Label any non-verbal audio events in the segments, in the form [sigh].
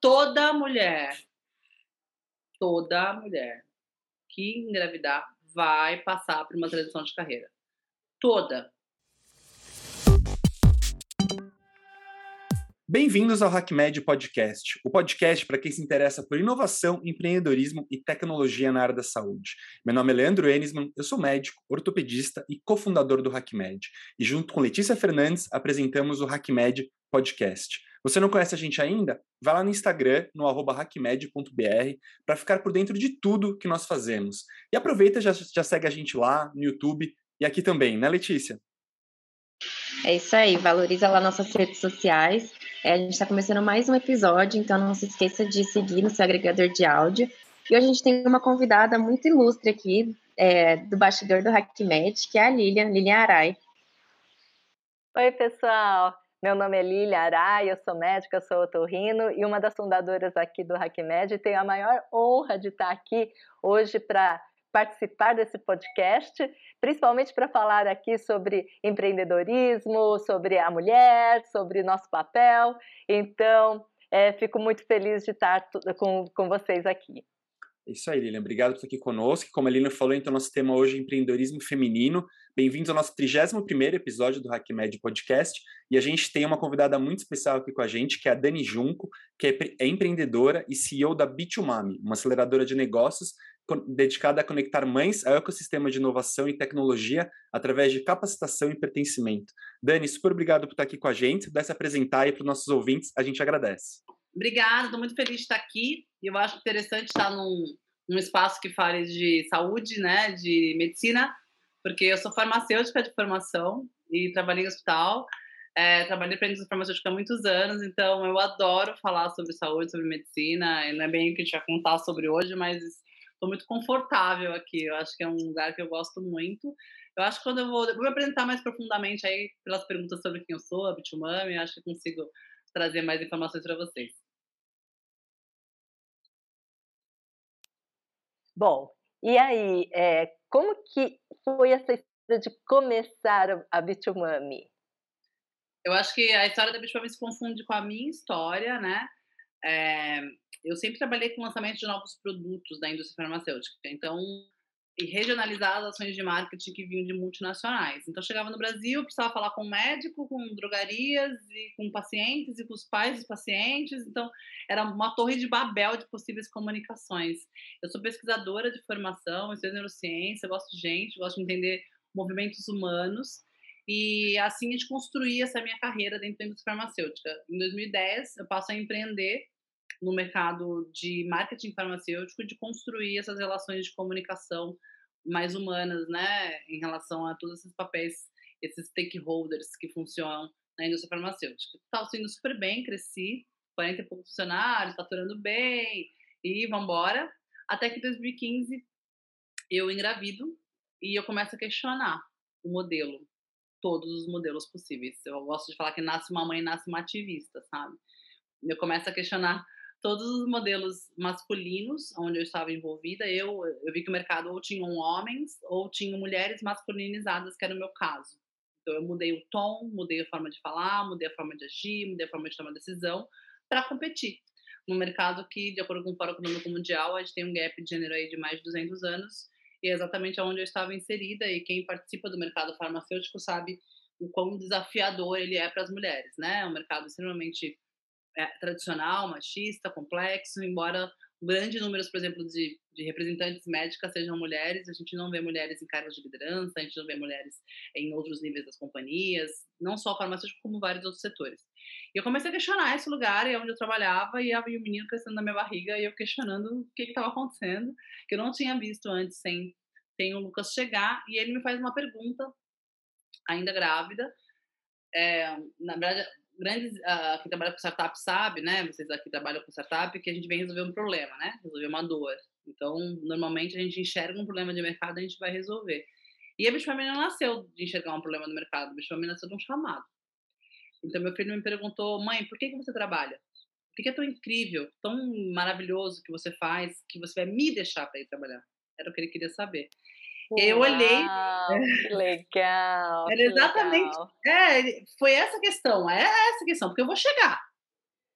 toda mulher, toda mulher que engravidar vai passar por uma transição de carreira. Toda. Bem-vindos ao HackMed Podcast, o podcast para quem se interessa por inovação, empreendedorismo e tecnologia na área da saúde. Meu nome é Leandro Enisman, eu sou médico, ortopedista e cofundador do HackMed. E junto com Letícia Fernandes, apresentamos o HackMed Podcast. Você não conhece a gente ainda? Vá lá no Instagram, no hackmed.br, para ficar por dentro de tudo que nós fazemos. E aproveita e já, já segue a gente lá no YouTube e aqui também, né, Letícia? É isso aí, valoriza lá nossas redes sociais. É, a gente está começando mais um episódio, então não se esqueça de seguir no seu agregador de áudio. E hoje a gente tem uma convidada muito ilustre aqui, é, do bastidor do HackMed, que é a Lilian, Lilian Arai. Oi, pessoal! Meu nome é Lilia Arai, eu sou médica, sou otorrino e uma das fundadoras aqui do HackMed. Tenho a maior honra de estar aqui hoje para participar desse podcast, principalmente para falar aqui sobre empreendedorismo, sobre a mulher, sobre nosso papel. Então, é, fico muito feliz de estar com, com vocês aqui. É isso aí, Lilian. Obrigado por estar aqui conosco. Como a Lilian falou, então, nosso tema hoje é empreendedorismo feminino. Bem-vindos ao nosso 31 episódio do HackMed Podcast. E a gente tem uma convidada muito especial aqui com a gente, que é a Dani Junco, que é, é empreendedora e CEO da Bitumami, uma aceleradora de negócios dedicada a conectar mães ao ecossistema de inovação e tecnologia através de capacitação e pertencimento. Dani, super obrigado por estar aqui com a gente. Se pudesse apresentar aí para os nossos ouvintes, a gente agradece. Obrigada, estou muito feliz de estar aqui. Eu acho interessante estar num, num espaço que fale de saúde, né, de medicina, porque eu sou farmacêutica de formação e trabalhei em hospital. É, trabalhei para a indústria farmacêutica há muitos anos, então eu adoro falar sobre saúde, sobre medicina. E não é bem o que a gente vai contar sobre hoje, mas estou muito confortável aqui. Eu acho que é um lugar que eu gosto muito. Eu acho que quando eu vou, eu vou me apresentar mais profundamente aí pelas perguntas sobre quem eu sou, a Bitumami, acho que consigo trazer mais informações para vocês. Bom, e aí, é, como que foi essa história de começar a Bitumami? Eu acho que a história da Bitumami se confunde com a minha história, né? É, eu sempre trabalhei com lançamento de novos produtos da indústria farmacêutica. Então, e regionalizar as ações de marketing que vinham de multinacionais. Então, chegava no Brasil, precisava falar com médico, com drogarias e com pacientes e com os pais dos pacientes. Então, era uma torre de Babel de possíveis comunicações. Eu sou pesquisadora de formação, estudo neurociência, gosto de gente, gosto de entender movimentos humanos. E assim a gente construía essa minha carreira dentro da indústria farmacêutica. Em 2010, eu passo a empreender no mercado de marketing farmacêutico de construir essas relações de comunicação mais humanas, né, em relação a todos esses papéis, esses stakeholders que funcionam na indústria farmacêutica. Estava indo super bem, cresci, 40 e poucos funcionários, faturando bem, e vamos embora. Até que em 2015 eu engravido e eu começo a questionar o modelo, todos os modelos possíveis. Eu gosto de falar que nasce uma mãe, nasce uma ativista, sabe? Eu começo a questionar todos os modelos masculinos onde eu estava envolvida, eu, eu vi que o mercado ou tinham homens ou tinham mulheres masculinizadas, que era o meu caso. Então eu mudei o tom, mudei a forma de falar, mudei a forma de agir, mudei a forma de tomar decisão para competir. No mercado que, de acordo com o Fórum Econômico Mundial, a gente tem um gap de gênero aí de mais de 200 anos, e é exatamente onde eu estava inserida, e quem participa do mercado farmacêutico sabe o quão desafiador ele é para as mulheres, né? É um mercado extremamente é, tradicional, machista, complexo, embora grande número, por exemplo, de, de, representantes médicas sejam mulheres, a gente não vê mulheres em cargos de liderança, a gente não vê mulheres em outros níveis das companhias, não só farmacêutico, como vários outros setores. E eu comecei a questionar esse lugar e onde eu trabalhava, e havia um menino crescendo na minha barriga, e eu questionando o que estava acontecendo, que eu não tinha visto antes sem, sem o Lucas chegar, e ele me faz uma pergunta, ainda grávida, é, na verdade, grandes, uh, quem trabalha com startup sabe, né? Vocês aqui trabalham com startup, que a gente vem resolver um problema, né? Resolver uma dor. Então, normalmente a gente enxerga um problema de mercado, a gente vai resolver. E a Bichfamily não nasceu de enxergar um problema no mercado, a Bichfamily nasceu de um chamado. Então, meu filho me perguntou, mãe, por que, que você trabalha? O que é tão incrível, tão maravilhoso que você faz, que você vai me deixar para ir trabalhar? Era o que ele queria saber. Uau, eu olhei. Que legal. Era exatamente. Legal. É, foi essa questão, é essa questão, porque eu vou chegar.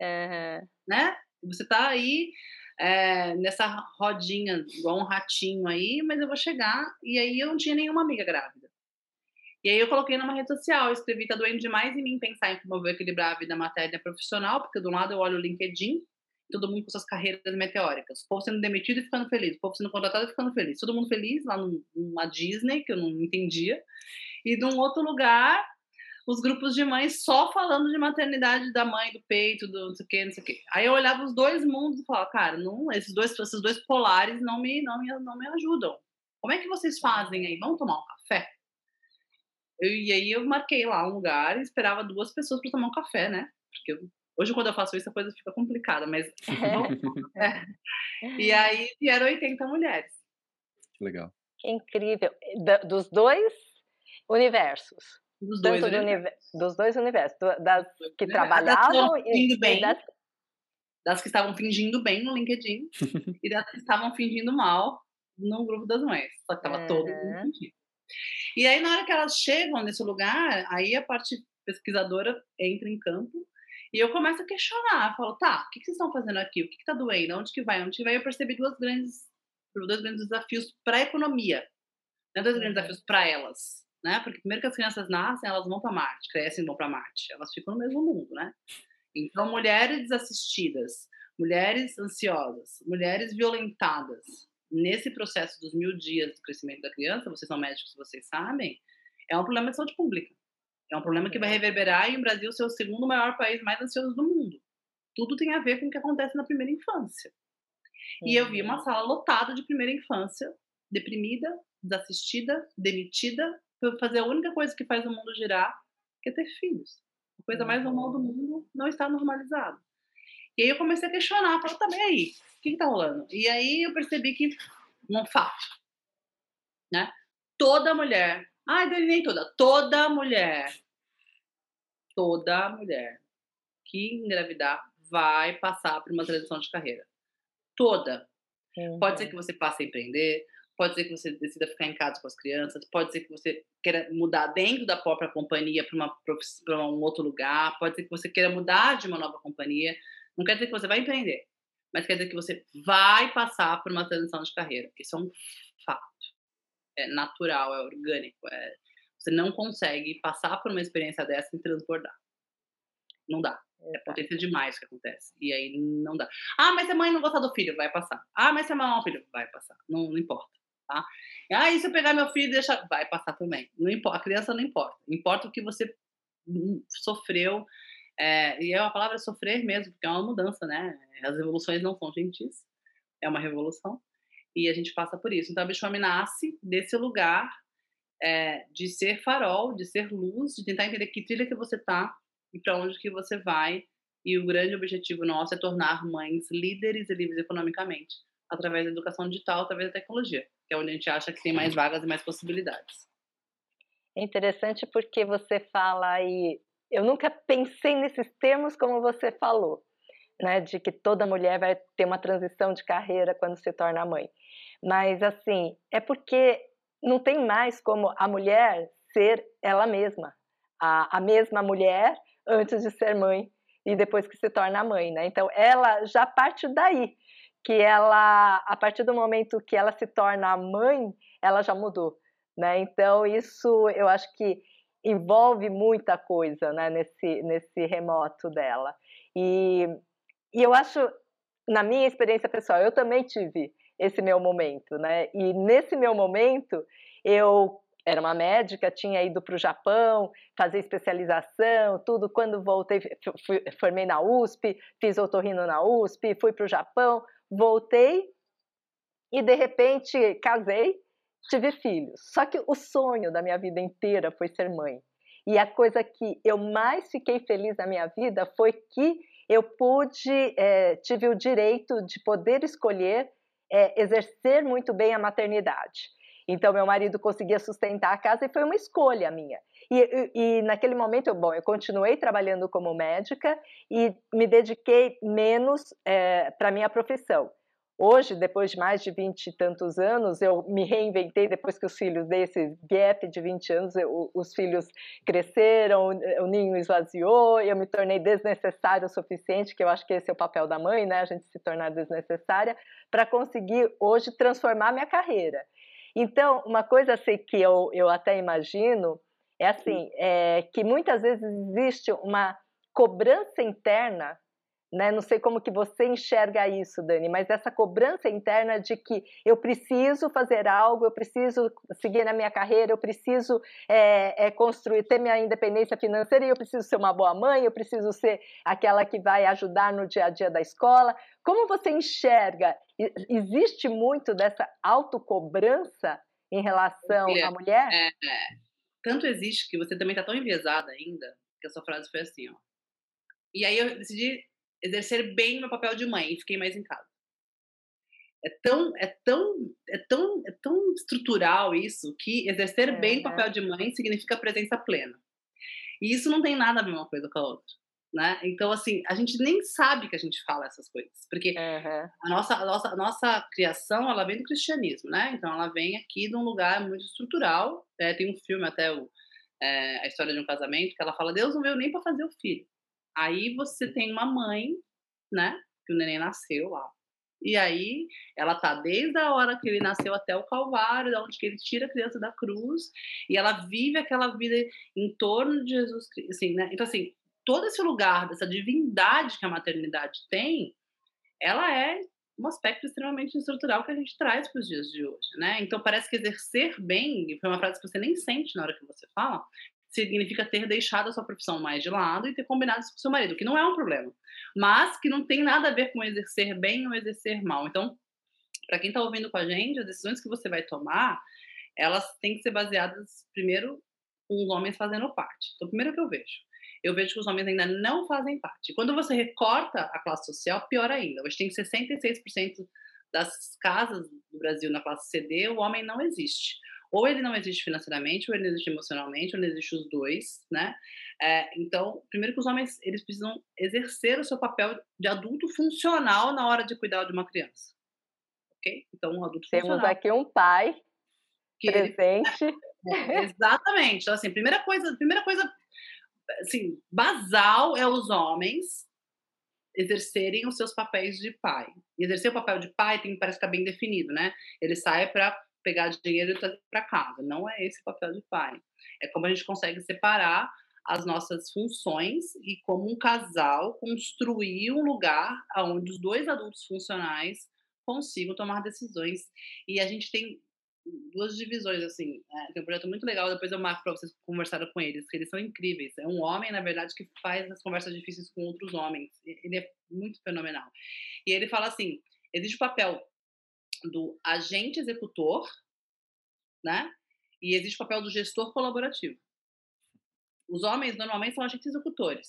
Uhum. Né? Você tá aí é, nessa rodinha, igual um ratinho aí, mas eu vou chegar. E aí eu não tinha nenhuma amiga grávida. E aí eu coloquei numa rede social, escrevi, tá doendo demais em mim pensar em como eu vou equilibrar a vida matéria profissional, porque do lado eu olho o LinkedIn, todo mundo com suas carreiras meteóricas, o povo sendo demitido e ficando feliz, o povo sendo contratado e ficando feliz, todo mundo feliz lá numa Disney, que eu não entendia, e de um outro lugar, os grupos de mães só falando de maternidade da mãe, do peito, do não sei o que, não sei o que. Aí eu olhava os dois mundos e falava, cara, não, esses dois, esses dois polares não me, não me, não me ajudam. Como é que vocês fazem aí? Vamos tomar um café? Eu, e aí eu marquei lá um lugar e esperava duas pessoas para tomar um café, né? Porque eu, hoje, quando eu faço isso, a coisa fica complicada, mas. [laughs] [laughs] é. E aí vieram 80 mulheres. Que legal. Que incrível. Dos dois universos. Dos dois, do dos dois universos. Das que trabalhavam e, bem, das... das que estavam fingindo bem no LinkedIn [laughs] e das que estavam fingindo mal no grupo das mães. Só que tava é. todo mundo fingindo. E aí, na hora que elas chegam nesse lugar, aí a parte pesquisadora entra em campo e eu começo a questionar. Falo, tá, o que, vocês estão fazendo aqui? O que, está doendo? Onde que vai? Onde que vai? Eu percebi duas grandes, dois grandes desafios para a economia. Né? Dois grandes uhum. desafios para elas. Né? Porque primeiro que as crianças nascem, elas vão para Marte, crescem e vão para Marte. Elas ficam no mesmo mundo, né? Então, mulheres desassistidas, mulheres ansiosas, mulheres violentadas, nesse processo dos mil dias do crescimento da criança, vocês são médicos, vocês sabem, é um problema de saúde pública. É um problema que vai reverberar em o Brasil ser o segundo maior país mais ansioso do mundo. Tudo tem a ver com o que acontece na primeira infância. E eu vi uma sala lotada de primeira infância, deprimida, desassistida, demitida, por fazer a única coisa que faz o mundo girar, que é ter filhos. A coisa mais normal do mundo não está normalizada. E aí eu comecei a questionar, falei, também tá, aí, o que, que tá rolando? E aí eu percebi que, um fato, né? Toda mulher, ai, nem toda, toda mulher, toda mulher que engravidar vai passar por uma transição de carreira. Toda. Uhum. Pode ser que você passe a empreender, pode ser que você decida ficar em casa com as crianças, pode ser que você queira mudar dentro da própria companhia para um outro lugar, pode ser que você queira mudar de uma nova companhia. Não quer dizer que você vai empreender, mas quer dizer que você vai passar por uma transição de carreira. Isso é um fato. É natural, é orgânico. É... Você não consegue passar por uma experiência dessa e transbordar. Não dá. É potência demais o que acontece. E aí não dá. Ah, mas se a mãe não gostar do filho, vai passar. Ah, mas se a mãe não filho, vai passar. Não, não importa. Tá? Ah, e se eu pegar meu filho e deixar. Vai passar também. Não importa. A criança não importa. Importa o que você hum, sofreu é, e é a palavra sofrer mesmo, porque é uma mudança, né? As revoluções não são gentis, é uma revolução, e a gente passa por isso. Então a Bichome nasce desse lugar é, de ser farol, de ser luz, de tentar entender que trilha que você tá e para onde que você vai. E o grande objetivo nosso é tornar mães líderes e livres economicamente, através da educação digital, através da tecnologia, que é onde a gente acha que tem mais vagas e mais possibilidades. É interessante porque você fala aí eu nunca pensei nesses termos como você falou, né, de que toda mulher vai ter uma transição de carreira quando se torna mãe. Mas assim, é porque não tem mais como a mulher ser ela mesma, a, a mesma mulher antes de ser mãe e depois que se torna mãe, né? Então ela já parte daí, que ela a partir do momento que ela se torna mãe, ela já mudou, né? Então isso eu acho que envolve muita coisa né, nesse, nesse remoto dela. E, e eu acho, na minha experiência pessoal, eu também tive esse meu momento, né? E nesse meu momento, eu era uma médica, tinha ido para o Japão, fazer especialização, tudo. Quando voltei, fui, formei na USP, fiz otorrino na USP, fui para o Japão, voltei e de repente casei tive filhos. Só que o sonho da minha vida inteira foi ser mãe. E a coisa que eu mais fiquei feliz na minha vida foi que eu pude, é, tive o direito de poder escolher é, exercer muito bem a maternidade. Então, meu marido conseguia sustentar a casa e foi uma escolha minha. E, e, e naquele momento, eu, bom, eu continuei trabalhando como médica e me dediquei menos é, para minha profissão. Hoje, depois de mais de 20 e tantos anos, eu me reinventei depois que os filhos desse gap de 20 anos, eu, os filhos cresceram, o ninho esvaziou, eu me tornei desnecessária o suficiente, que eu acho que esse é o papel da mãe, né? A gente se tornar desnecessária, para conseguir hoje transformar minha carreira. Então, uma coisa assim, que eu, eu até imagino é assim, é, que muitas vezes existe uma cobrança interna né? Não sei como que você enxerga isso, Dani, mas essa cobrança interna de que eu preciso fazer algo, eu preciso seguir na minha carreira, eu preciso é, é, construir, ter minha independência financeira, e eu preciso ser uma boa mãe, eu preciso ser aquela que vai ajudar no dia a dia da escola. Como você enxerga? Existe muito dessa autocobrança em relação à mulher? É, é. Tanto existe que você também está tão enviesada ainda que a sua frase foi assim, ó. E aí eu decidi exercer bem meu papel de mãe e fiquei mais em casa. É tão, é tão, é tão, é tão estrutural isso que exercer é, bem o papel de mãe significa presença plena. E isso não tem nada a ver uma coisa com a outra. Né? Então, assim, a gente nem sabe que a gente fala essas coisas, porque uhum. a, nossa, a, nossa, a nossa criação, ela vem do cristianismo, né? Então, ela vem aqui de um lugar muito estrutural. É, tem um filme até, o, é, A História de um Casamento, que ela fala, Deus não veio nem para fazer o filho. Aí você tem uma mãe, né? Que o neném nasceu lá. E aí ela tá desde a hora que ele nasceu até o Calvário, da onde que ele tira a criança da cruz, e ela vive aquela vida em torno de Jesus Cristo, assim, né? Então assim, todo esse lugar dessa divindade que a maternidade tem, ela é um aspecto extremamente estrutural que a gente traz para os dias de hoje, né? Então parece que exercer bem, foi uma frase que você nem sente na hora que você fala, significa ter deixado a sua profissão mais de lado e ter combinado isso com seu marido, que não é um problema, mas que não tem nada a ver com exercer bem ou exercer mal. Então, para quem está ouvindo com a gente, as decisões que você vai tomar, elas têm que ser baseadas, primeiro, com os homens fazendo parte. Então, primeiro que eu vejo. Eu vejo que os homens ainda não fazem parte. Quando você recorta a classe social, pior ainda. Hoje tem 66% das casas do Brasil na classe CD, o homem não existe ou ele não existe financeiramente, ou ele não existe emocionalmente, ou não existe os dois, né? É, então, primeiro que os homens eles precisam exercer o seu papel de adulto funcional na hora de cuidar de uma criança, ok? Então, um adulto Temos funcional. aqui um pai que presente. Ele... [laughs] É, exatamente. Então, assim, primeira coisa, primeira coisa, assim, basal é os homens exercerem os seus papéis de pai. E exercer o papel de pai tem parece ficar bem definido, né? Ele sai para pegar dinheiro e trazer para casa. Não é esse o papel de pai. É como a gente consegue separar as nossas funções e como um casal construir um lugar onde os dois adultos funcionais consigam tomar decisões. E a gente tem duas divisões, assim. É, tem um projeto muito legal, depois eu marco para vocês conversarem com eles, que eles são incríveis. É um homem, na verdade, que faz as conversas difíceis com outros homens. Ele é muito fenomenal. E ele fala assim: existe o papel do agente executor, né? E existe o papel do gestor colaborativo. Os homens normalmente são agentes executores.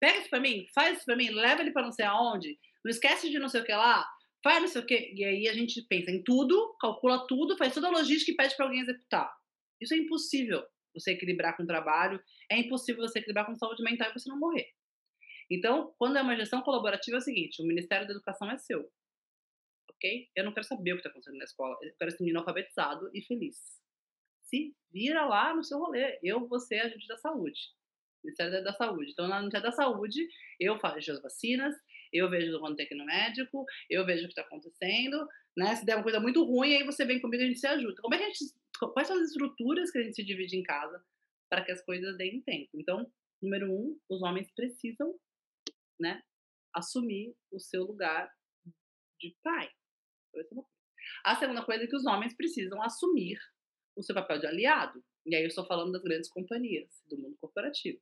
Pega isso para mim, faz isso para mim, leva ele para não sei aonde, não esquece de não sei o que lá, faz não sei o que. E aí a gente pensa em tudo, calcula tudo, faz toda a logística e pede para alguém executar. Isso é impossível você equilibrar com o trabalho, é impossível você equilibrar com saúde mental e você não morrer. Então, quando é uma gestão colaborativa, é o seguinte: o Ministério da Educação é seu ok? Eu não quero saber o que está acontecendo na escola. Eu quero esse menino alfabetizado e feliz. Se vira lá no seu rolê. Eu vou ser agente da saúde. Ministério da Saúde. Então, no Ministério da Saúde, eu faço as vacinas, eu vejo quando tem que ir no médico, eu vejo o que está acontecendo, né? Se der uma coisa muito ruim, aí você vem comigo e a gente se ajuda. Como é que a gente, quais são as estruturas que a gente se divide em casa para que as coisas deem tempo? Então, número um, os homens precisam, né, assumir o seu lugar de pai. A segunda coisa é que os homens precisam assumir o seu papel de aliado. E aí eu estou falando das grandes companhias, do mundo corporativo.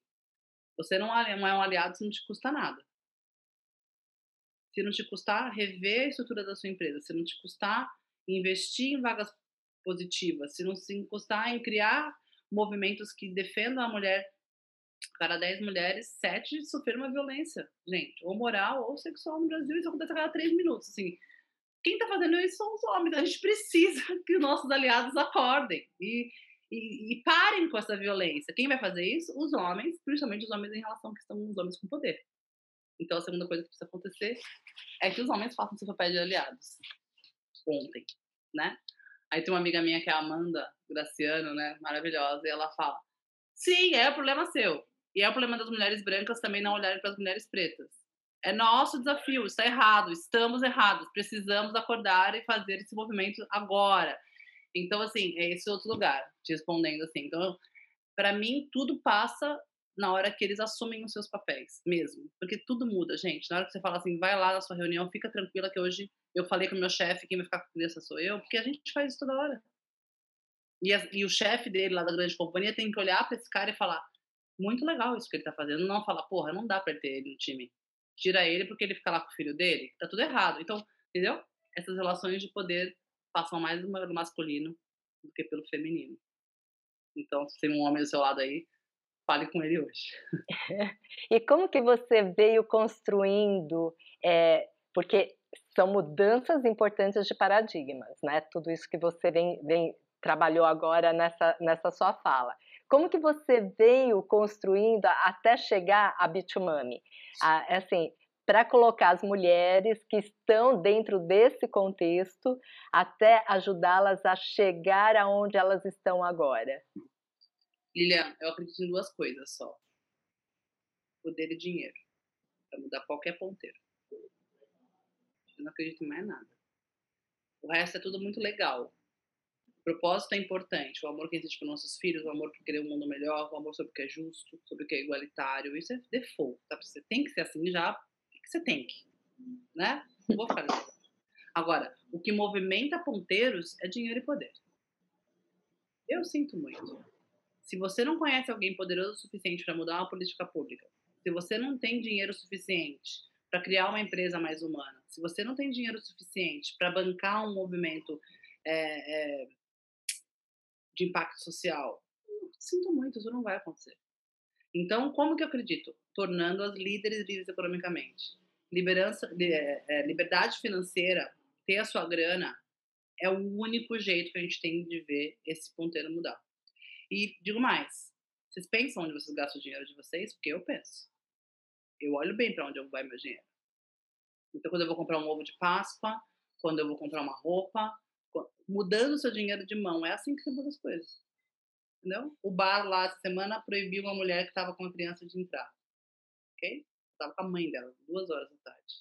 Você não é um aliado se não te custa nada. Se não te custar rever a estrutura da sua empresa, se não te custar investir em vagas positivas, se não te custar em criar movimentos que defendam a mulher, cada 10 mulheres, 7 sofreram uma violência, gente, ou moral ou sexual no Brasil, isso acontece a cada 3 minutos, assim, quem está fazendo isso são os homens. A gente precisa [laughs] que os nossos aliados acordem e, e, e, parem com essa violência. Quem vai fazer isso? Os homens, principalmente os homens em relação à questão dos homens com poder. Então, a segunda coisa que precisa acontecer é que os homens façam seu papel de aliados. Ontem, né? Aí tem uma amiga minha que é a Amanda Graciano, né? Maravilhosa, e ela fala: sim, é o problema seu. E é o problema das mulheres brancas também não olharem para as mulheres pretas. É nosso desafio, está errado, estamos errados, precisamos acordar e fazer esse movimento agora. Então, assim, é esse outro lugar, te respondendo assim. Então, para mim, tudo passa na hora que eles assumem os seus papéis, mesmo. Porque tudo muda, gente. Na hora que você fala assim, vai lá na sua reunião, fica tranquila que hoje eu falei com o meu chefe, quem vai ficar com criança sou eu, porque a gente faz isso toda hora. E, a, e o chefe dele lá da grande companhia tem que olhar para esse cara e falar: muito legal isso que ele tá fazendo. Não falar, porra, não dá pra ter ele no time. Tira ele porque ele fica lá com o filho dele. Tá tudo errado. Então, entendeu? Essas relações de poder passam mais do masculino do que pelo feminino. Então, se tem um homem do seu lado aí, fale com ele hoje. [laughs] e como que você veio construindo, é, porque são mudanças importantes de paradigmas, né? Tudo isso que você vem, vem trabalhou agora nessa, nessa sua fala. Como que você veio construindo até chegar a Bitumami? Ah, assim, para colocar as mulheres que estão dentro desse contexto até ajudá-las a chegar aonde elas estão agora? Lilian, eu acredito em duas coisas só: poder e dinheiro para mudar qualquer ponteiro. Eu não acredito em mais nada. O resto é tudo muito legal. Propósito é importante. O amor que existe para nossos filhos, o amor por querer um mundo melhor, o amor sobre o que é justo, sobre o que é igualitário. Isso é default. Tá? Você tem que ser assim já, você tem que. Né? Não vou assim. Agora, o que movimenta ponteiros é dinheiro e poder. Eu sinto muito. Se você não conhece alguém poderoso o suficiente para mudar uma política pública, se você não tem dinheiro suficiente para criar uma empresa mais humana, se você não tem dinheiro suficiente para bancar um movimento é, é, de impacto social, sinto muito, isso não vai acontecer. Então, como que eu acredito? Tornando as líderes livres economicamente. Liberança, é, é, liberdade financeira, ter a sua grana, é o único jeito que a gente tem de ver esse ponteiro mudar. E digo mais, vocês pensam onde vocês gastam o dinheiro de vocês? Porque eu penso. Eu olho bem para onde vai meu dinheiro. Então, quando eu vou comprar um ovo de Páscoa, quando eu vou comprar uma roupa, mudando seu dinheiro de mão, é assim que você muda as coisas. Entendeu? O bar lá essa semana proibiu uma mulher que estava com a criança de entrar. Ok? Estava com a mãe dela, duas horas da tarde.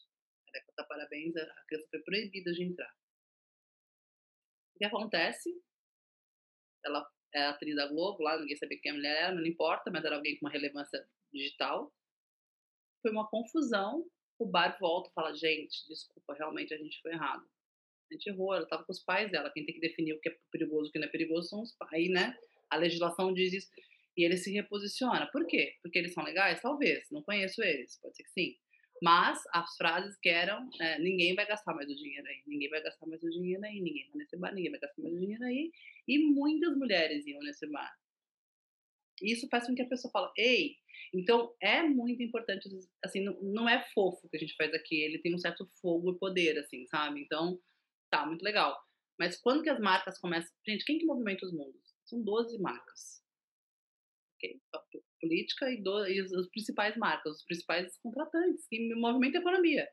Ela contar parabéns, a criança foi proibida de entrar. O que acontece? Ela é atriz da Globo, lá ninguém sabia quem a mulher era, não importa, mas era alguém com uma relevância digital. Foi uma confusão. O bar volta e fala: gente, desculpa, realmente a gente foi errado. Gente errou, ela estava com os pais dela. Quem tem que definir o que é perigoso e o que não é perigoso são os pais, né? A legislação diz isso. E ele se reposiciona. Por quê? Porque eles são legais? Talvez. Não conheço eles. Pode ser que sim. Mas as frases que eram: é, ninguém vai gastar mais o dinheiro aí, ninguém vai gastar mais o dinheiro aí, ninguém vai nesse bar, ninguém vai gastar mais o dinheiro aí. E muitas mulheres iam nesse bar. Isso faz com que a pessoa fale: ei, então é muito importante, assim, não, não é fofo que a gente faz aqui, ele tem um certo fogo e poder, assim, sabe? Então, tá, muito legal. Mas quando que as marcas começam. Gente, quem que movimenta os mundos? São 12 marcas. Okay? política e, do, e as principais marcas, os principais contratantes que movimentam a economia.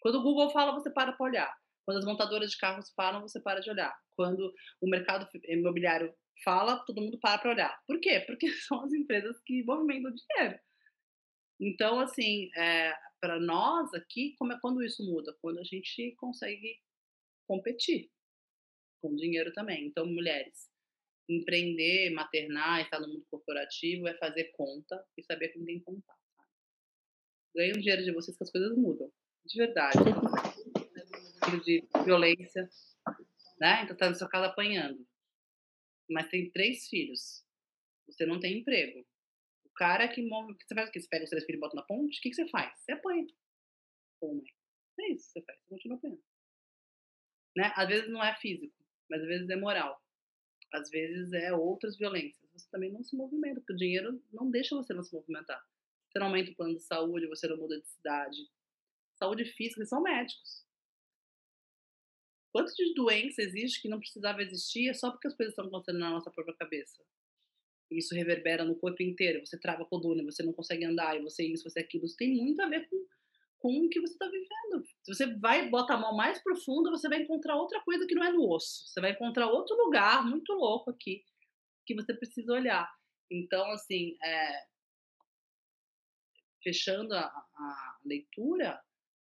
Quando o Google fala, você para para olhar. Quando as montadoras de carros falam, você para de olhar. Quando o mercado imobiliário fala, todo mundo para para olhar. Por quê? Porque [laughs] são as empresas que movimentam dinheiro. Então, assim, é, para nós aqui, como é quando isso muda? Quando a gente consegue competir com dinheiro também. Então, mulheres, empreender, maternar, estar no mundo corporativo é fazer conta e saber com quem contar. Ganhe o dinheiro de vocês que as coisas mudam. De verdade. [laughs] de violência, né? Então tá na sua casa apanhando. Mas tem três filhos. Você não tem emprego. O cara que move. Você faz o quê? Você pega os três filhos e bota na ponte? O que, que você faz? Você apanha. Pô, mãe. É isso que você faz. Você continua apanhando. Né? Às vezes não é físico, mas às vezes é moral às vezes é outras violências. Você também não se movimenta, porque o dinheiro não deixa você não se movimentar. Você não aumenta o plano de saúde, você não muda de cidade. Saúde física, são médicos. Quanto de doença existe que não precisava existir é só porque as coisas estão acontecendo na nossa própria cabeça? Isso reverbera no corpo inteiro. Você trava a coluna, você não consegue andar, e você isso, você aquilo. Isso tem muito a ver com, com o que você está vivendo. Se você vai botar a mão mais profunda, você vai encontrar outra coisa que não é no osso. Você vai encontrar outro lugar muito louco aqui que você precisa olhar. Então, assim, é, fechando a, a, leitura,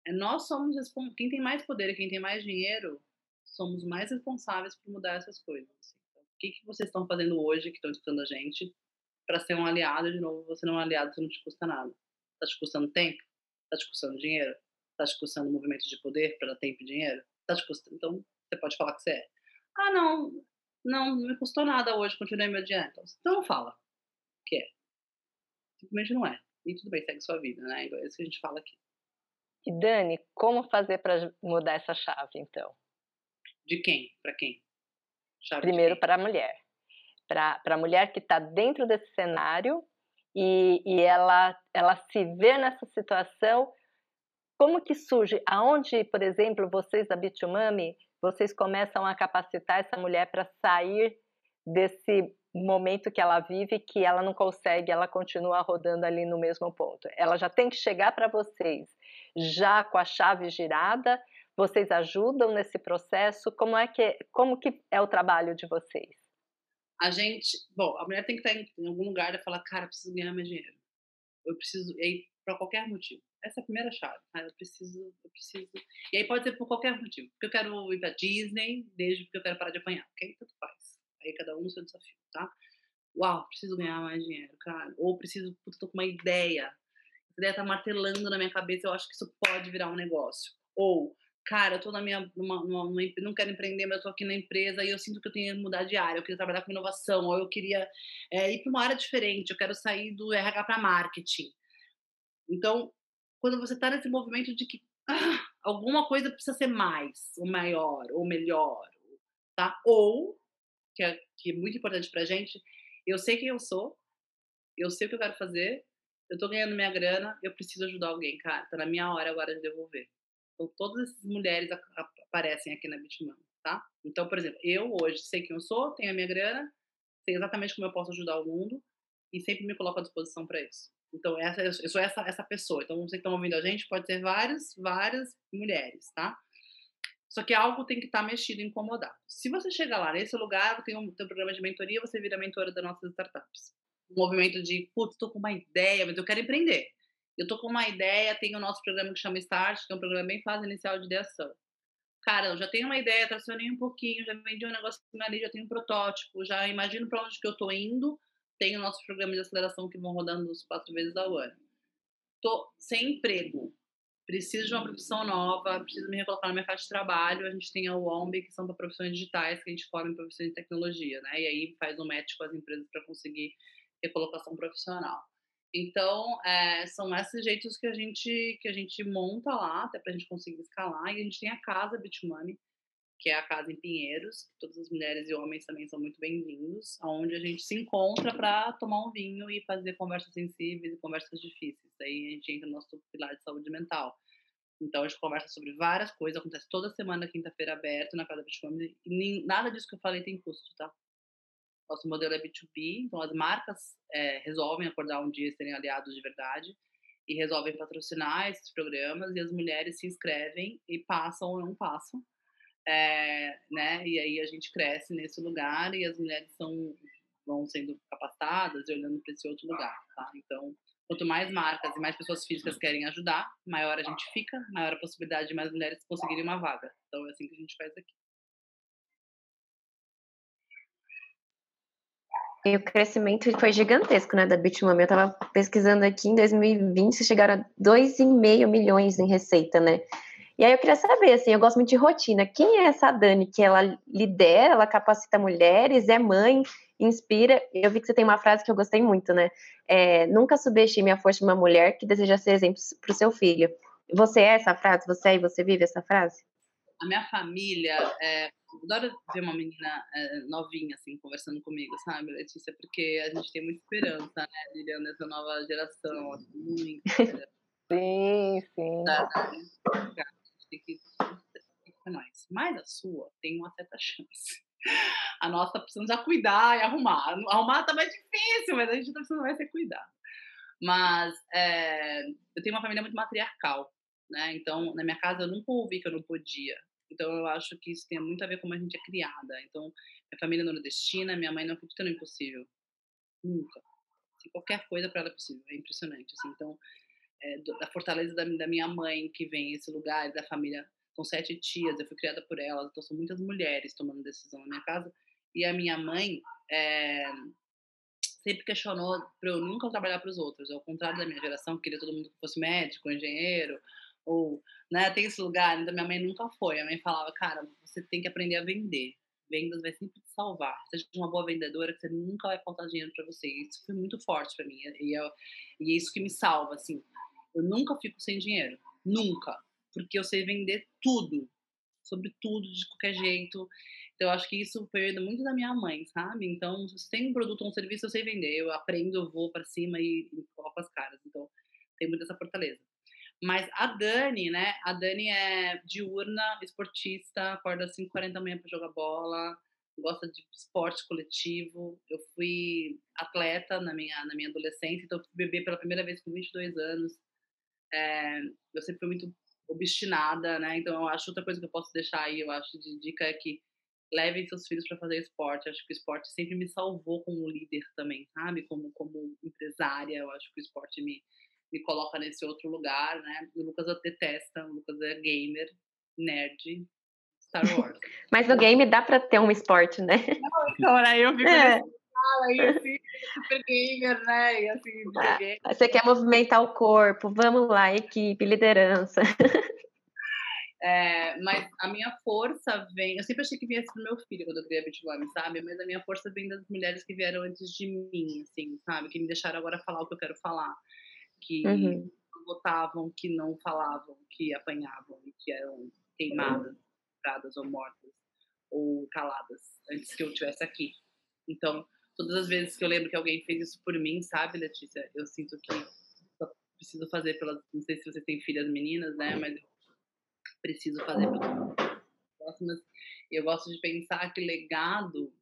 é, nós somos quem tem mais poder e quem tem mais dinheiro somos mais responsáveis por mudar essas coisas. Então, o que, que vocês estão fazendo hoje que estão escutando a gente para ser um aliado? De novo, você não é um aliado, você não te custa nada. Está te custando tempo? Está te custando dinheiro? Está te custando movimento de poder para tempo e dinheiro? Tá te custando... Então, você pode falar que você é. Ah, não, não, não me custou nada hoje, continuei meu dia. Então, então não fala que é. Simplesmente não é. E tudo bem, segue sua vida, né? É isso que a gente fala aqui. E Dani, como fazer para mudar essa chave, então? De quem? Para quem? Chave Primeiro para a mulher. Para a mulher que está dentro desse cenário e, e ela, ela se vê nessa situação, como que surge? Aonde, por exemplo, vocês da Bitumami, vocês começam a capacitar essa mulher para sair desse momento que ela vive que ela não consegue, ela continua rodando ali no mesmo ponto. Ela já tem que chegar para vocês já com a chave girada. Vocês ajudam nesse processo? Como é que como que é o trabalho de vocês? A gente, bom, a mulher tem que estar em, algum lugar e falar, cara, preciso ganhar mais dinheiro. Eu preciso, e aí, para qualquer motivo. Essa é a primeira chave. Tá? Eu preciso, eu preciso. E aí pode ser por qualquer motivo. Porque eu quero ir para Disney, desde porque eu quero parar de apanhar. Ok? Tanto faz. Aí cada um seu desafio, tá? Uau, preciso ganhar mais dinheiro, cara. Ou preciso, putz, tô com uma ideia. Essa ideia tá martelando na minha cabeça, eu acho que isso pode virar um negócio. Ou cara, eu tô na minha, numa, numa, não quero empreender, mas eu tô aqui na empresa e eu sinto que eu tenho que mudar de área, eu queria trabalhar com inovação, ou eu queria é, ir para uma área diferente, eu quero sair do RH para marketing. Então, quando você está nesse movimento de que ah, alguma coisa precisa ser mais, ou maior, ou melhor, tá? Ou, que é, que é muito importante pra gente, eu sei quem eu sou, eu sei o que eu quero fazer, eu tô ganhando minha grana, eu preciso ajudar alguém, cara, tá na minha hora agora de devolver. Então, todas essas mulheres aparecem aqui na Bitman, tá? Então, por exemplo, eu hoje sei quem eu sou, tenho a minha grana, sei exatamente como eu posso ajudar o mundo e sempre me coloco à disposição para isso. Então, essa, eu sou essa, essa pessoa. Então, vocês que estão ouvindo a gente, pode ser várias, várias mulheres, tá? Só que algo tem que estar tá mexido, incomodado. Se você chegar lá nesse lugar, tem um, tem um programa de mentoria, você vira mentora das nossas startups. Um movimento de, putz, estou com uma ideia, mas eu quero empreender. Eu tô com uma ideia, tem o nosso programa que chama Start, que é um programa bem fácil inicial de ideação. Cara, eu já tenho uma ideia, tracionei um pouquinho, já vendi um negócio ali, já tenho um protótipo, já imagino para onde que eu tô indo, tenho o nosso programa de aceleração que vão rodando os quatro vezes ao ano. Tô sem emprego, preciso de uma profissão nova, preciso me recolocar no mercado de trabalho. A gente tem a UOMB, que são para profissões digitais, que a gente forma em profissões de tecnologia, né? E aí faz um match com as empresas para conseguir recolocação profissional. Então, é, são esses jeitos que a gente que a gente monta lá, até para a gente conseguir escalar. E a gente tem a casa Bitmoney, que é a casa em Pinheiros, que todas as mulheres e homens também são muito bem-vindos, onde a gente se encontra para tomar um vinho e fazer conversas sensíveis e conversas difíceis. Aí a gente entra no nosso pilar de saúde mental. Então a gente conversa sobre várias coisas, acontece toda semana, quinta-feira aberto na casa Bitmoney. E nem, nada disso que eu falei tem custo, tá? Nosso modelo é B2B, então as marcas é, resolvem acordar um dia e serem aliados de verdade e resolvem patrocinar esses programas e as mulheres se inscrevem e passam ou não passam, é, né? E aí a gente cresce nesse lugar e as mulheres são vão sendo capacitadas e olhando para esse outro lugar, tá? Então, quanto mais marcas e mais pessoas físicas querem ajudar, maior a gente fica, maior a possibilidade de mais mulheres conseguirem uma vaga. Então, é assim que a gente faz aqui. E o crescimento foi gigantesco, né, da Bitmami. Eu estava pesquisando aqui, em 2020 chegaram a 2,5 milhões em receita, né? E aí eu queria saber, assim, eu gosto muito de rotina. Quem é essa Dani que ela lidera, ela capacita mulheres, é mãe, inspira? Eu vi que você tem uma frase que eu gostei muito, né? É, Nunca subestime a força de uma mulher que deseja ser exemplo para o seu filho. Você é essa frase? Você é e você vive essa frase? A minha família é, adoro ver uma menina é, novinha, assim, conversando comigo, sabe, Letícia? Porque a gente tem muita esperança, né, Liliana, nessa nova geração, assim, muito. [laughs] sim, sim. A gente tem que nós. Mas a sua tem uma certa chance. A nossa tá precisando já cuidar e arrumar. Arrumar tá mais difícil, mas a gente tá precisando mais é cuidar. Mas é, eu tenho uma família muito matriarcal. né? Então, na minha casa eu nunca ouvi que eu não podia. Então, eu acho que isso tem muito a ver com como a gente é criada. Então, minha família é nordestina, minha mãe não acredita no impossível. Nunca. Assim, qualquer coisa para ela é possível. É impressionante. Assim. Então, é, da fortaleza da, da, minha mãe, que vem esse lugar, da família. São sete tias, eu fui criada por elas, então são muitas mulheres tomando decisão na minha casa. E a minha mãe é, sempre questionou para eu nunca trabalhar para os outros. Ao contrário da minha geração, que queria todo mundo que fosse médico, engenheiro, ou né, tem esse lugar, então minha mãe nunca foi. A mãe falava, cara, você tem que aprender a vender. Vendas vai sempre te salvar. Seja uma boa vendedora, que você nunca vai faltar dinheiro para você. Isso foi muito forte para mim. E, eu, e é isso que me salva, assim. Eu nunca fico sem dinheiro. Nunca. Porque eu sei vender tudo. Sobre tudo, de qualquer jeito. Então, eu acho que isso foi muito da minha mãe, sabe? Então, se tem um produto ou um serviço, eu sei vender. Eu aprendo, eu vou para cima e, e coloco as caras. Então, tem muito essa fortaleza. Mas a Dani, né? A Dani é diurna, esportista, acorda às 5h40 da manhã para jogar bola, gosta de esporte coletivo. Eu fui atleta na minha, na minha adolescência, então eu fui beber pela primeira vez com 22 anos. É, eu sempre fui muito obstinada, né? Então eu acho outra coisa que eu posso deixar aí, eu acho de dica é que levem seus filhos para fazer esporte. Eu acho que o esporte sempre me salvou como líder também, sabe? Como como empresária, eu acho que o esporte me me coloca nesse outro lugar, né? O Lucas detesta, o Lucas é gamer, nerd, Star Wars. [laughs] Mas no game dá pra ter um esporte, né? Não, então, aí eu fico [laughs] é. aí assim, super gamer, né? E assim, [laughs] ah, você quer movimentar o corpo, vamos lá, equipe, liderança. É, mas a minha força vem. Eu sempre achei que vinha do meu filho quando eu criei a Bitmami, sabe? Mas a minha força vem das mulheres que vieram antes de mim, assim, sabe? Que me deixaram agora falar o que eu quero falar que uhum. votavam, que não falavam, que apanhavam e que eram queimadas, quebradas ou mortas ou caladas antes que eu estivesse aqui. Então, todas as vezes que eu lembro que alguém fez isso por mim, sabe, Letícia, eu sinto que eu preciso fazer pelas. Não sei se você tem filhas meninas, né? Mas eu preciso fazer pelas próximas. Eu gosto de pensar que legado.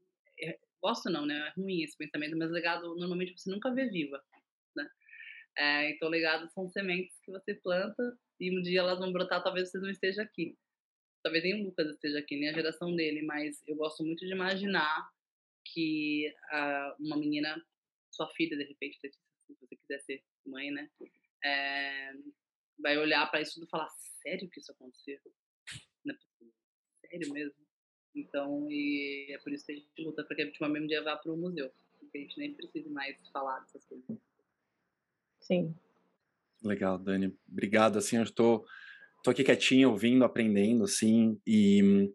É, gosto não, né? É ruim esse pensamento, mas legado normalmente você nunca vê viva. É, então, legados são sementes que você planta e um dia elas vão brotar, talvez você não esteja aqui. Talvez nem o Lucas esteja aqui, nem a geração dele, mas eu gosto muito de imaginar que uh, uma menina, sua filha, de repente, se você quiser ser mãe, né? É, vai olhar para isso tudo e falar: sério que isso aconteceu? Não é. Sério mesmo? Então, e é por isso que a gente luta para que a gente mesmo dia vá para o museu. Que a gente nem precise mais falar dessas coisas. Sim. Legal, Dani. Obrigado. Assim, eu estou tô aqui quietinho, ouvindo, aprendendo, assim, e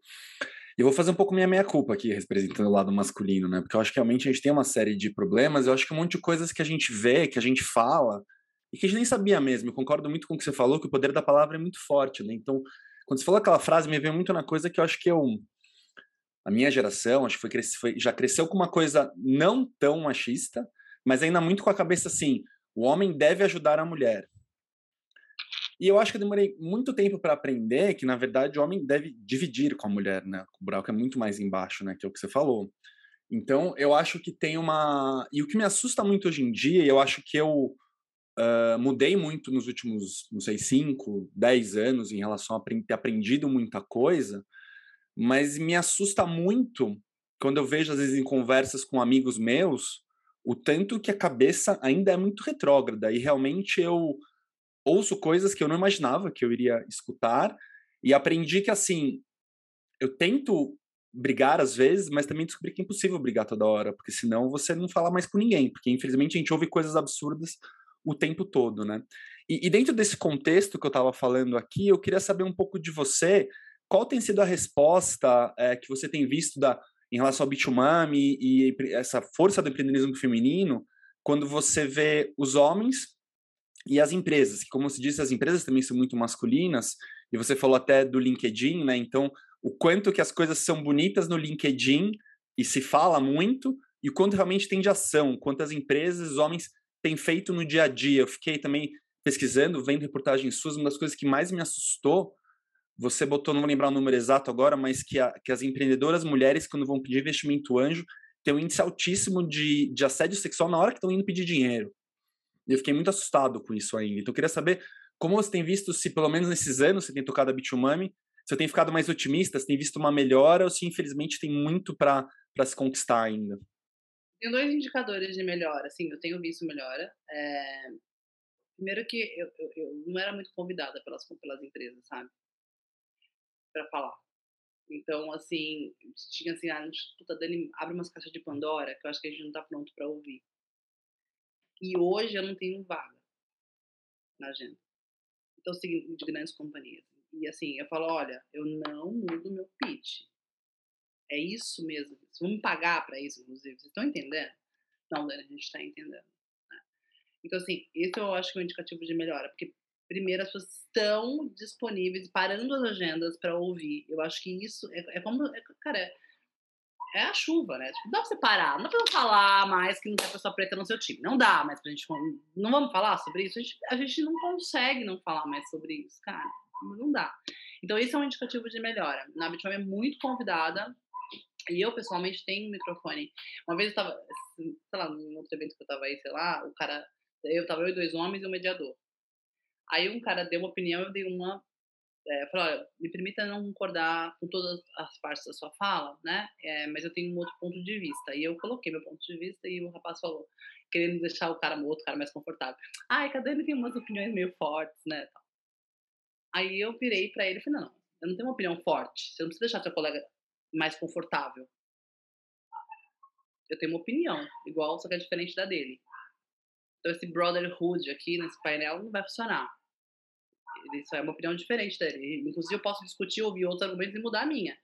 eu vou fazer um pouco minha meia-culpa aqui, representando o lado masculino, né? Porque eu acho que realmente a gente tem uma série de problemas, eu acho que um monte de coisas que a gente vê, que a gente fala, e que a gente nem sabia mesmo. Eu concordo muito com o que você falou, que o poder da palavra é muito forte, né? Então, quando você falou aquela frase, me veio muito na coisa que eu acho que eu. A minha geração, acho que foi, foi já cresceu com uma coisa não tão machista, mas ainda muito com a cabeça assim: o homem deve ajudar a mulher. E eu acho que eu demorei muito tempo para aprender que, na verdade, o homem deve dividir com a mulher, né? O buraco é muito mais embaixo, né? Que é o que você falou. Então, eu acho que tem uma. E o que me assusta muito hoje em dia, e eu acho que eu uh, mudei muito nos últimos, não sei, 5, 10 anos em relação a ter aprendido muita coisa, mas me assusta muito quando eu vejo, às vezes, em conversas com amigos meus, o tanto que a cabeça ainda é muito retrógrada e realmente eu ouço coisas que eu não imaginava que eu iria escutar e aprendi que assim eu tento brigar às vezes, mas também descobri que é impossível brigar toda hora, porque senão você não fala mais com ninguém, porque infelizmente a gente ouve coisas absurdas o tempo todo, né? E, e dentro desse contexto que eu estava falando aqui, eu queria saber um pouco de você, qual tem sido a resposta é, que você tem visto da, em relação ao Bitumami e essa força do empreendedorismo feminino, quando você vê os homens e as empresas, que como se disse, as empresas também são muito masculinas, e você falou até do LinkedIn, né? Então, o quanto que as coisas são bonitas no LinkedIn e se fala muito, e o quanto realmente tem de ação, quantas empresas, os homens têm feito no dia a dia. Eu fiquei também pesquisando, vendo reportagens suas, uma das coisas que mais me assustou você botou, não vou lembrar o número exato agora, mas que, a, que as empreendedoras mulheres, quando vão pedir investimento anjo, têm um índice altíssimo de, de assédio sexual na hora que estão indo pedir dinheiro. E eu fiquei muito assustado com isso ainda. Então, eu queria saber Como você tem visto, se pelo menos nesses anos você tem tocado a Bitumami, você tem ficado mais otimista, você tem visto uma melhora ou se infelizmente tem muito para se conquistar ainda? Tem dois indicadores de melhora, assim, eu tenho visto melhora. É... Primeiro que eu, eu, eu, não era muito convidada pelas, pelas empresas, sabe? Para falar. Então, assim, tinha assim, ah, puta, Dani, abre umas caixas de Pandora que eu acho que a gente não tá pronto para ouvir. E hoje eu não tenho vaga na agenda. Então, assim, de grandes companhias. E assim, eu falo, olha, eu não mudo meu pitch. É isso mesmo. Vocês vão me pagar para isso, inclusive. Vocês estão entendendo? Não, Dani, a gente está entendendo. Né? Então, assim, esse eu acho que é um indicativo de melhora, porque primeiro as pessoas estão disponíveis, parando as agendas para ouvir. Eu acho que isso é, é como, é, cara, é, é, a chuva, né? Tipo, não dá pra você parar, não dá pra falar mais que não tem pessoa preta no seu time. Não dá mais pra gente. Não vamos falar sobre isso? A gente, a gente não consegue não falar mais sobre isso, cara. Não dá. Então, esse é um indicativo de melhora. Na Bitcoin é muito convidada. E eu, pessoalmente, tenho um microfone. Uma vez eu tava, sei lá, num outro evento que eu tava aí, sei lá, o cara. Eu tava eu e dois homens e um mediador. Aí um cara deu uma opinião, eu dei uma. É, olha, me permita não concordar com todas as partes da sua fala, né? É, mas eu tenho um outro ponto de vista. E eu coloquei meu ponto de vista e o rapaz falou, querendo deixar o cara, o outro cara mais confortável. Ai, cada ele tem umas opiniões meio fortes, né? Aí eu virei para ele e falei, não, eu não tenho uma opinião forte. Você não precisa deixar seu colega mais confortável. Eu tenho uma opinião, igual, só que é diferente da dele. Então, esse brotherhood aqui nesse painel não vai funcionar. Isso é uma opinião diferente dele. Inclusive, eu posso discutir, ouvir outros argumentos e mudar a minha.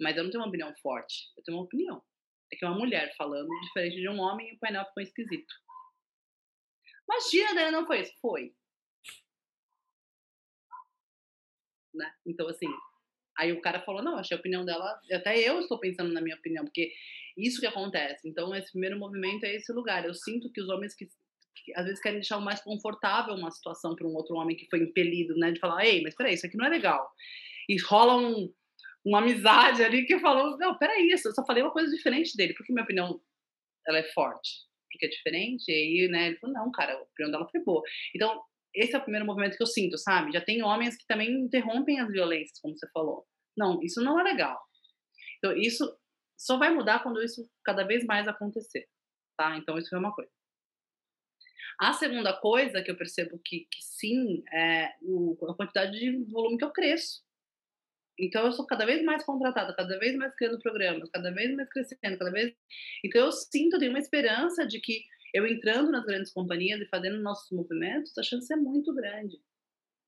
Mas eu não tenho uma opinião forte. Eu tenho uma opinião. É que é uma mulher falando diferente de um homem e o painel ficou esquisito. Imagina, né? Não foi isso? Foi. Né? Então, assim, aí o cara falou, não, achei a opinião dela, até eu estou pensando na minha opinião, porque isso que acontece. Então, esse primeiro movimento é esse lugar. Eu sinto que os homens que às vezes querem deixar mais confortável uma situação para um outro homem que foi impelido, né? De falar, ei, mas peraí, isso aqui não é legal. E rola um, uma amizade ali que falou, não, peraí, eu só falei uma coisa diferente dele, porque minha opinião ela é forte, porque é diferente. E aí, né, ele falou, não, cara, a opinião dela foi boa. Então, esse é o primeiro movimento que eu sinto, sabe? Já tem homens que também interrompem as violências, como você falou. Não, isso não é legal. Então, isso só vai mudar quando isso cada vez mais acontecer, tá? Então, isso é uma coisa. A segunda coisa que eu percebo que, que sim é o, a quantidade de volume que eu cresço. Então eu sou cada vez mais contratada, cada vez mais criando programas, cada vez mais crescendo, cada vez. Então eu sinto, tenho uma esperança de que eu entrando nas grandes companhias e fazendo nossos movimentos, a chance é muito grande,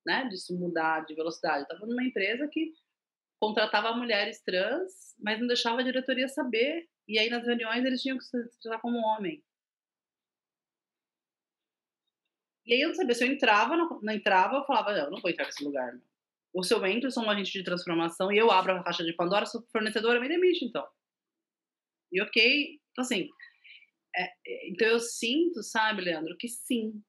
né, disso mudar de velocidade. Estava numa empresa que contratava mulheres trans, mas não deixava a diretoria saber. E aí nas reuniões eles tinham que se tratar como homem. E aí eu não sabia se eu entrava, não, entrava, eu falava, não, eu não vou entrar nesse lugar. Não. Ou se eu entro, eu sou um agente de transformação e eu abro a caixa de Pandora, sou fornecedora, me demite, então. E ok, então assim, é, é, então eu sinto, sabe, Leandro, que sim,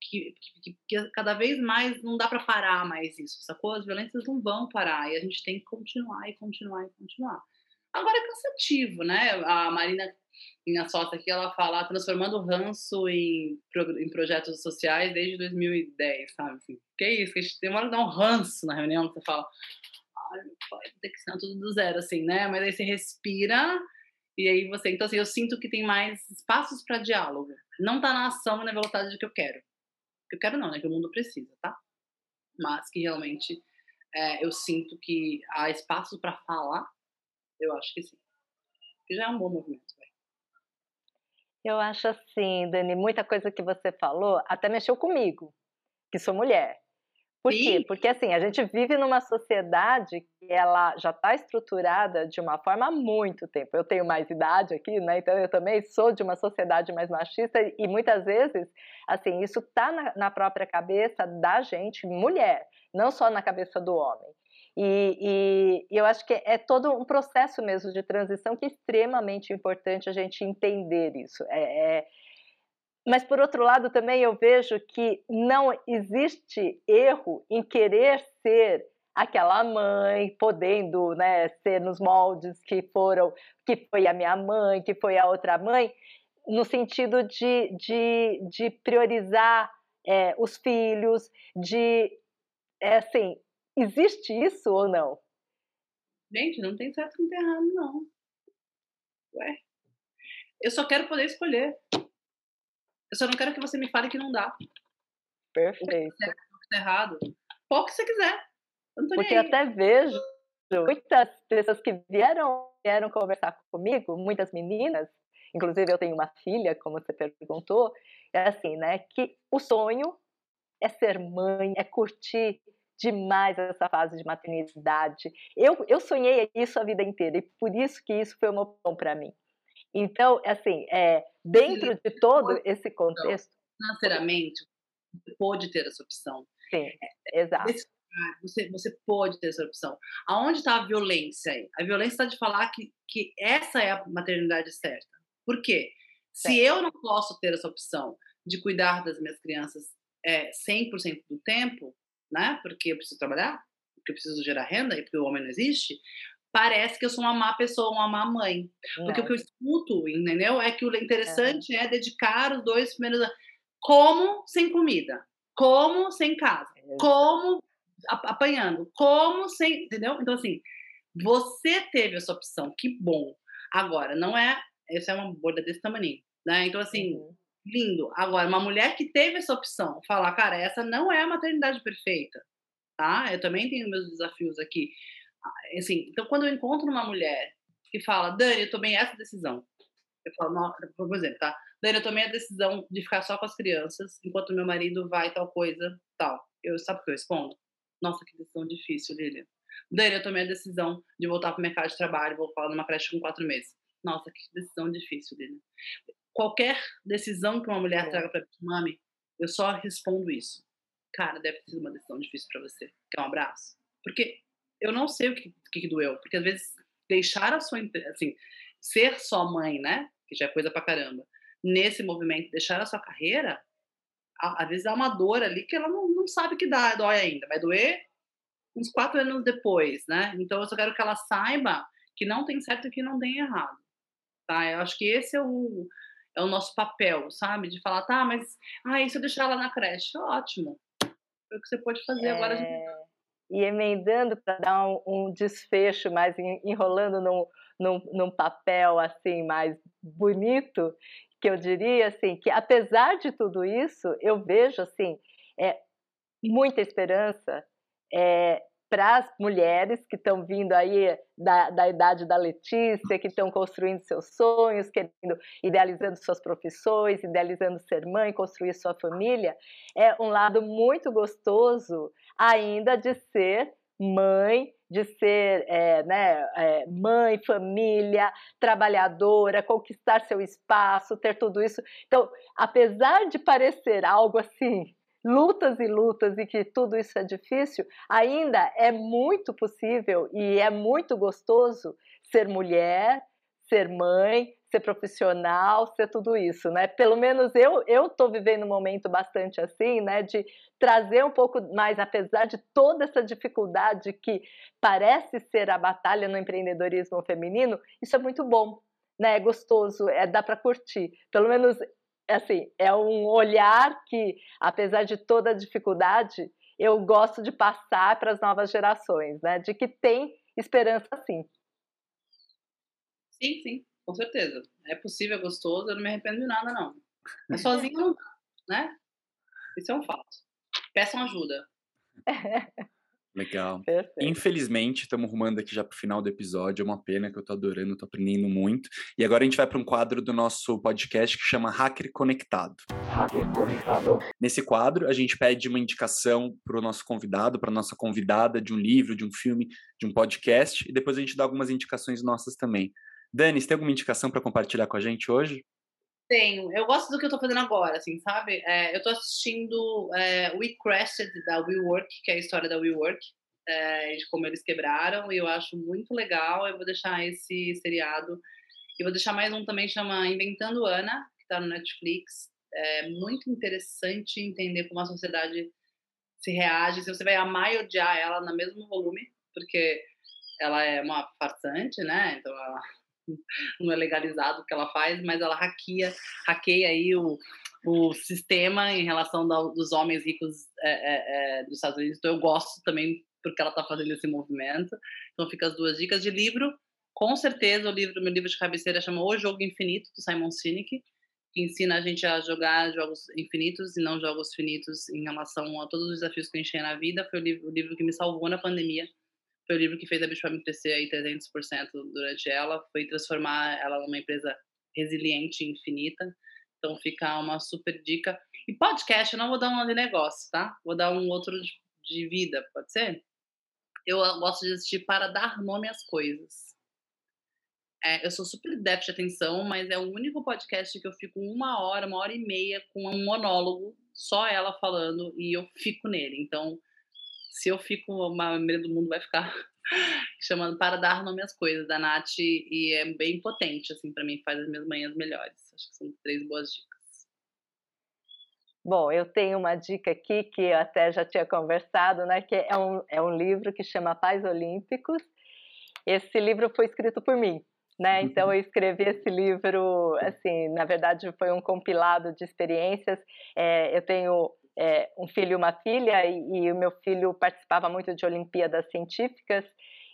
que, que, que cada vez mais não dá para parar mais isso, sacou? As violências não vão parar e a gente tem que continuar e continuar e continuar. Agora é cansativo, né? A Marina minha sócia aqui, ela fala transformando ranço em, em projetos sociais desde 2010, sabe? Assim, que é isso, que a gente tem uma dar um ranço na reunião, que você fala, ai, meu pai, tem que ensinar tudo do zero, assim, né? Mas aí você respira e aí você. Então, assim, eu sinto que tem mais espaços para diálogo. Não tá na ação e na velocidade que eu quero. Que eu quero não, né? Que o mundo precisa, tá? Mas que realmente é, eu sinto que há espaço para falar, eu acho que sim. Que já é um bom movimento. Eu acho assim, Dani, muita coisa que você falou até mexeu comigo, que sou mulher. Por Sim. quê? Porque assim, a gente vive numa sociedade que ela já está estruturada de uma forma há muito tempo. Eu tenho mais idade aqui, né? Então eu também sou de uma sociedade mais machista e muitas vezes, assim, isso está na, na própria cabeça da gente, mulher, não só na cabeça do homem. E, e, eu acho que é todo um processo mesmo de transição que é extremamente importante a gente entender isso. É, é... Mas, por outro lado, também eu vejo que não existe erro em querer ser aquela mãe, podendo né, ser nos moldes que foram, que foi a minha mãe, que foi a outra mãe, no sentido de, de, de priorizar é, os filhos, de é assim, existe isso ou não? Gente, não tem certo nem errado, não. Ué. Eu só quero poder escolher. Eu só não quero que você me fale que não dá. Perfeito. O que tá errado. Qual que você quiser. Porque eu até vejo muitas pessoas que vieram, vieram conversar comigo, muitas meninas, inclusive eu tenho uma filha, como você perguntou, é assim, né, que o sonho é ser mãe, é curtir demais essa fase de maternidade. Eu, eu sonhei isso a vida inteira e por isso que isso foi uma opção para mim. Então, assim, é, dentro de todo esse contexto... Financeiramente, você pode ter essa opção. Sim, é, exato. Você, você pode ter essa opção. Aonde está a violência aí? A violência está de falar que, que essa é a maternidade certa. Por quê? Certo. Se eu não posso ter essa opção de cuidar das minhas crianças é, 100% do tempo, né? Porque eu preciso trabalhar, porque eu preciso gerar renda e porque o homem não existe, parece que eu sou uma má pessoa, uma má mãe. Não. Porque o que eu escuto, entendeu? É que o interessante é dedicar os dois primeiros anos. Como sem comida? Como sem casa? Como apanhando? Como sem. Entendeu? Então, assim, você teve essa opção, que bom. Agora, não é. Essa é uma bolha desse tamanho, né? Então, assim, uhum lindo. Agora, uma mulher que teve essa opção, falar, cara, essa não é a maternidade perfeita, tá? Eu também tenho meus desafios aqui. Ah, assim, então, quando eu encontro uma mulher que fala, Dani, eu tomei essa decisão, eu falo, por exemplo, tá? Dani, eu tomei a decisão de ficar só com as crianças, enquanto meu marido vai tal coisa, tal. Eu, sabe o que eu respondo? Nossa, que decisão difícil, Lilian. Dani, eu tomei a decisão de voltar para o mercado de trabalho, vou falar numa creche com quatro meses. Nossa, que decisão difícil, Lilian qualquer decisão que uma mulher é. traga para mami, eu só respondo isso. Cara, deve ter sido uma decisão difícil para você. Quer um abraço? Porque eu não sei o que, que, doeu. Porque às vezes deixar a sua assim, ser só mãe, né? Que já é coisa pra caramba. Nesse movimento, deixar a sua carreira, às vezes dá uma dor ali que ela não, não sabe que dá, dói ainda. Vai doer uns quatro anos depois, né? Então eu só quero que ela saiba que não tem certo e que não tem errado. Tá? Eu acho que esse é o, é o nosso papel, sabe? De falar, tá, mas ah, se eu deixar ela na creche? Ótimo. É o que você pode fazer é... agora. Gente... E emendando para dar um, um, desfecho, mais enrolando num, num, num papel assim mais bonito, que eu diria assim que apesar de tudo isso, eu vejo assim é, muita esperança é, para as mulheres que estão vindo aí da, da idade da Letícia, que estão construindo seus sonhos, querendo, idealizando suas profissões, idealizando ser mãe, construir sua família, é um lado muito gostoso ainda de ser mãe, de ser é, né, é, mãe, família, trabalhadora, conquistar seu espaço, ter tudo isso. Então, apesar de parecer algo assim lutas e lutas e que tudo isso é difícil, ainda é muito possível e é muito gostoso ser mulher, ser mãe, ser profissional, ser tudo isso, né? Pelo menos eu eu tô vivendo um momento bastante assim, né, de trazer um pouco mais apesar de toda essa dificuldade que parece ser a batalha no empreendedorismo feminino, isso é muito bom, né? É gostoso, é dá para curtir. Pelo menos assim, é um olhar que, apesar de toda a dificuldade, eu gosto de passar para as novas gerações, né? De que tem esperança sim. Sim, sim, com certeza. É possível, é gostoso, eu não me arrependo de nada, não. Mas sozinho não dá, né? Isso é um fato. Peçam ajuda. [laughs] Legal. Perfeito. Infelizmente, estamos rumando aqui já para o final do episódio. É uma pena que eu estou adorando, estou aprendendo muito. E agora a gente vai para um quadro do nosso podcast que chama Hacker Conectado. Hacker Conectado. Nesse quadro, a gente pede uma indicação para o nosso convidado, para nossa convidada, de um livro, de um filme, de um podcast, e depois a gente dá algumas indicações nossas também. Dani, você tem alguma indicação para compartilhar com a gente hoje? Tenho. Eu gosto do que eu tô fazendo agora, assim, sabe? É, eu tô assistindo é, We Crashed, da WeWork, que é a história da WeWork, é, de como eles quebraram, e eu acho muito legal. Eu vou deixar esse seriado. E vou deixar mais um também, chama Inventando Ana, que tá no Netflix. É muito interessante entender como a sociedade se reage. Se você vai amar e odiar ela no mesmo volume, porque ela é uma farsante, né? Então ela [laughs] não é legalizado o que ela faz, mas ela hackeia, hackeia aí o, o sistema em relação da, dos homens ricos é, é, é, dos Estados Unidos. Então eu gosto também porque ela está fazendo esse movimento. Então fica as duas dicas de livro. Com certeza o livro, meu livro de cabeceira chama O Jogo Infinito do Simon Sinek, que ensina a gente a jogar jogos infinitos e não jogos finitos em relação a todos os desafios que a gente tem na vida. Foi o livro, o livro que me salvou na pandemia. Foi o livro que fez a Bitfam crescer aí 300% durante ela, foi transformar ela numa empresa resiliente e infinita. Então fica uma super dica. E podcast, eu não vou dar um de negócio, tá? Vou dar um outro de vida, pode ser? Eu gosto de assistir para dar nome às coisas. É, eu sou super déficit de atenção, mas é o único podcast que eu fico uma hora, uma hora e meia com um monólogo, só ela falando, e eu fico nele. Então, se eu fico, a maioria do mundo vai ficar [laughs] chamando para dar nome às coisas da Nath, e é bem potente, assim, para mim, faz as minhas manhãs melhores. Acho que são três boas dicas. Bom, eu tenho uma dica aqui que eu até já tinha conversado, né? Que é um, é um livro que chama Pais Olímpicos. Esse livro foi escrito por mim, né? Então eu escrevi esse livro, assim, na verdade foi um compilado de experiências. É, eu tenho é, um filho e uma filha e, e o meu filho participava muito de Olimpíadas científicas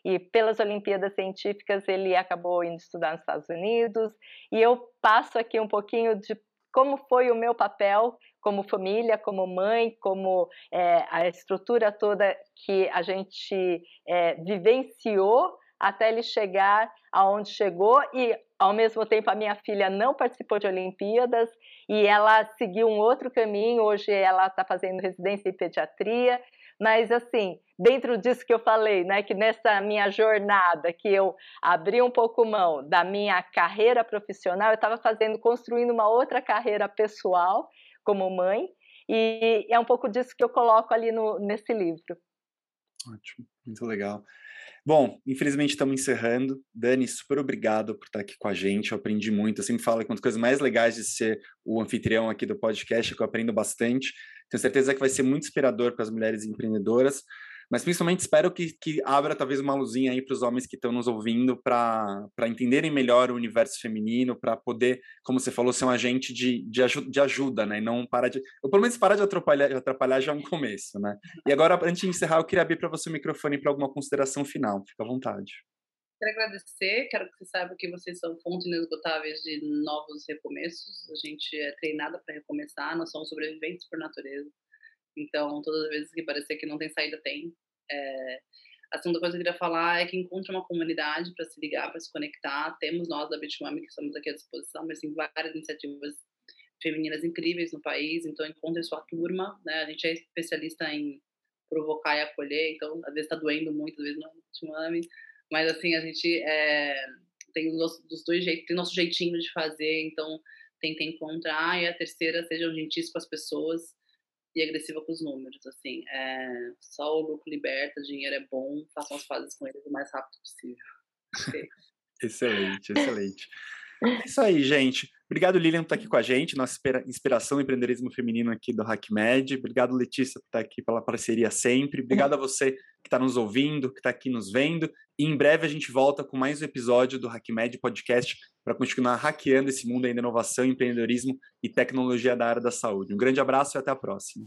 e pelas Olimpíadas Científicas ele acabou indo estudar nos Estados Unidos e eu passo aqui um pouquinho de como foi o meu papel como família, como mãe, como é, a estrutura toda que a gente é, vivenciou até ele chegar aonde chegou e ao mesmo tempo a minha filha não participou de Olimpíadas e ela seguiu um outro caminho. Hoje ela está fazendo residência em pediatria, mas assim dentro disso que eu falei, né, que nessa minha jornada que eu abri um pouco mão da minha carreira profissional, eu estava fazendo, construindo uma outra carreira pessoal como mãe, e é um pouco disso que eu coloco ali no, nesse livro. Ótimo, muito legal. Bom, infelizmente estamos encerrando. Dani, super obrigado por estar aqui com a gente. Eu aprendi muito. Eu sempre falo que uma das coisas mais legais de ser o anfitrião aqui do podcast é que eu aprendo bastante. Tenho certeza que vai ser muito inspirador para as mulheres empreendedoras mas principalmente espero que, que abra talvez uma luzinha aí para os homens que estão nos ouvindo para entenderem melhor o universo feminino, para poder, como você falou, ser um agente de, de, de ajuda, né? E não para de. Ou pelo menos parar de atrapalhar, de atrapalhar já é um começo, né? E agora, antes de encerrar, eu queria abrir para você o microfone para alguma consideração final. Fica à vontade. Quero agradecer, quero que você saiba que vocês são fontes inesgotáveis de novos recomeços. A gente é treinada para recomeçar, nós somos sobreviventes por natureza. Então, todas as vezes que parecer que não tem saída, tem. É, a segunda coisa que eu queria falar é que encontre uma comunidade para se ligar, para se conectar. Temos nós da Bitmami que estamos aqui à disposição, mas tem várias iniciativas femininas incríveis no país, então encontre sua turma, né? A gente é especialista em provocar e acolher, então às vezes está doendo muito, às vezes não é Bitmami, mas assim, a gente é, tem os, dos dois jeitos, tem nosso jeitinho de fazer, então tenta encontrar, e a terceira, sejam gentis com as pessoas, e agressiva com os números, assim, é, só o lucro liberta, dinheiro é bom, façam as fases com eles o mais rápido possível. [laughs] excelente, excelente. É isso aí, gente. Obrigado, Lilian, por estar aqui com a gente, nossa inspiração empreendedorismo feminino aqui do HackMed. Obrigado, Letícia, por estar aqui pela parceria sempre. Obrigado a você que está nos ouvindo, que está aqui nos vendo. E em breve a gente volta com mais um episódio do HackMed Podcast para continuar hackeando esse mundo da inovação, empreendedorismo e tecnologia da área da saúde. Um grande abraço e até a próxima.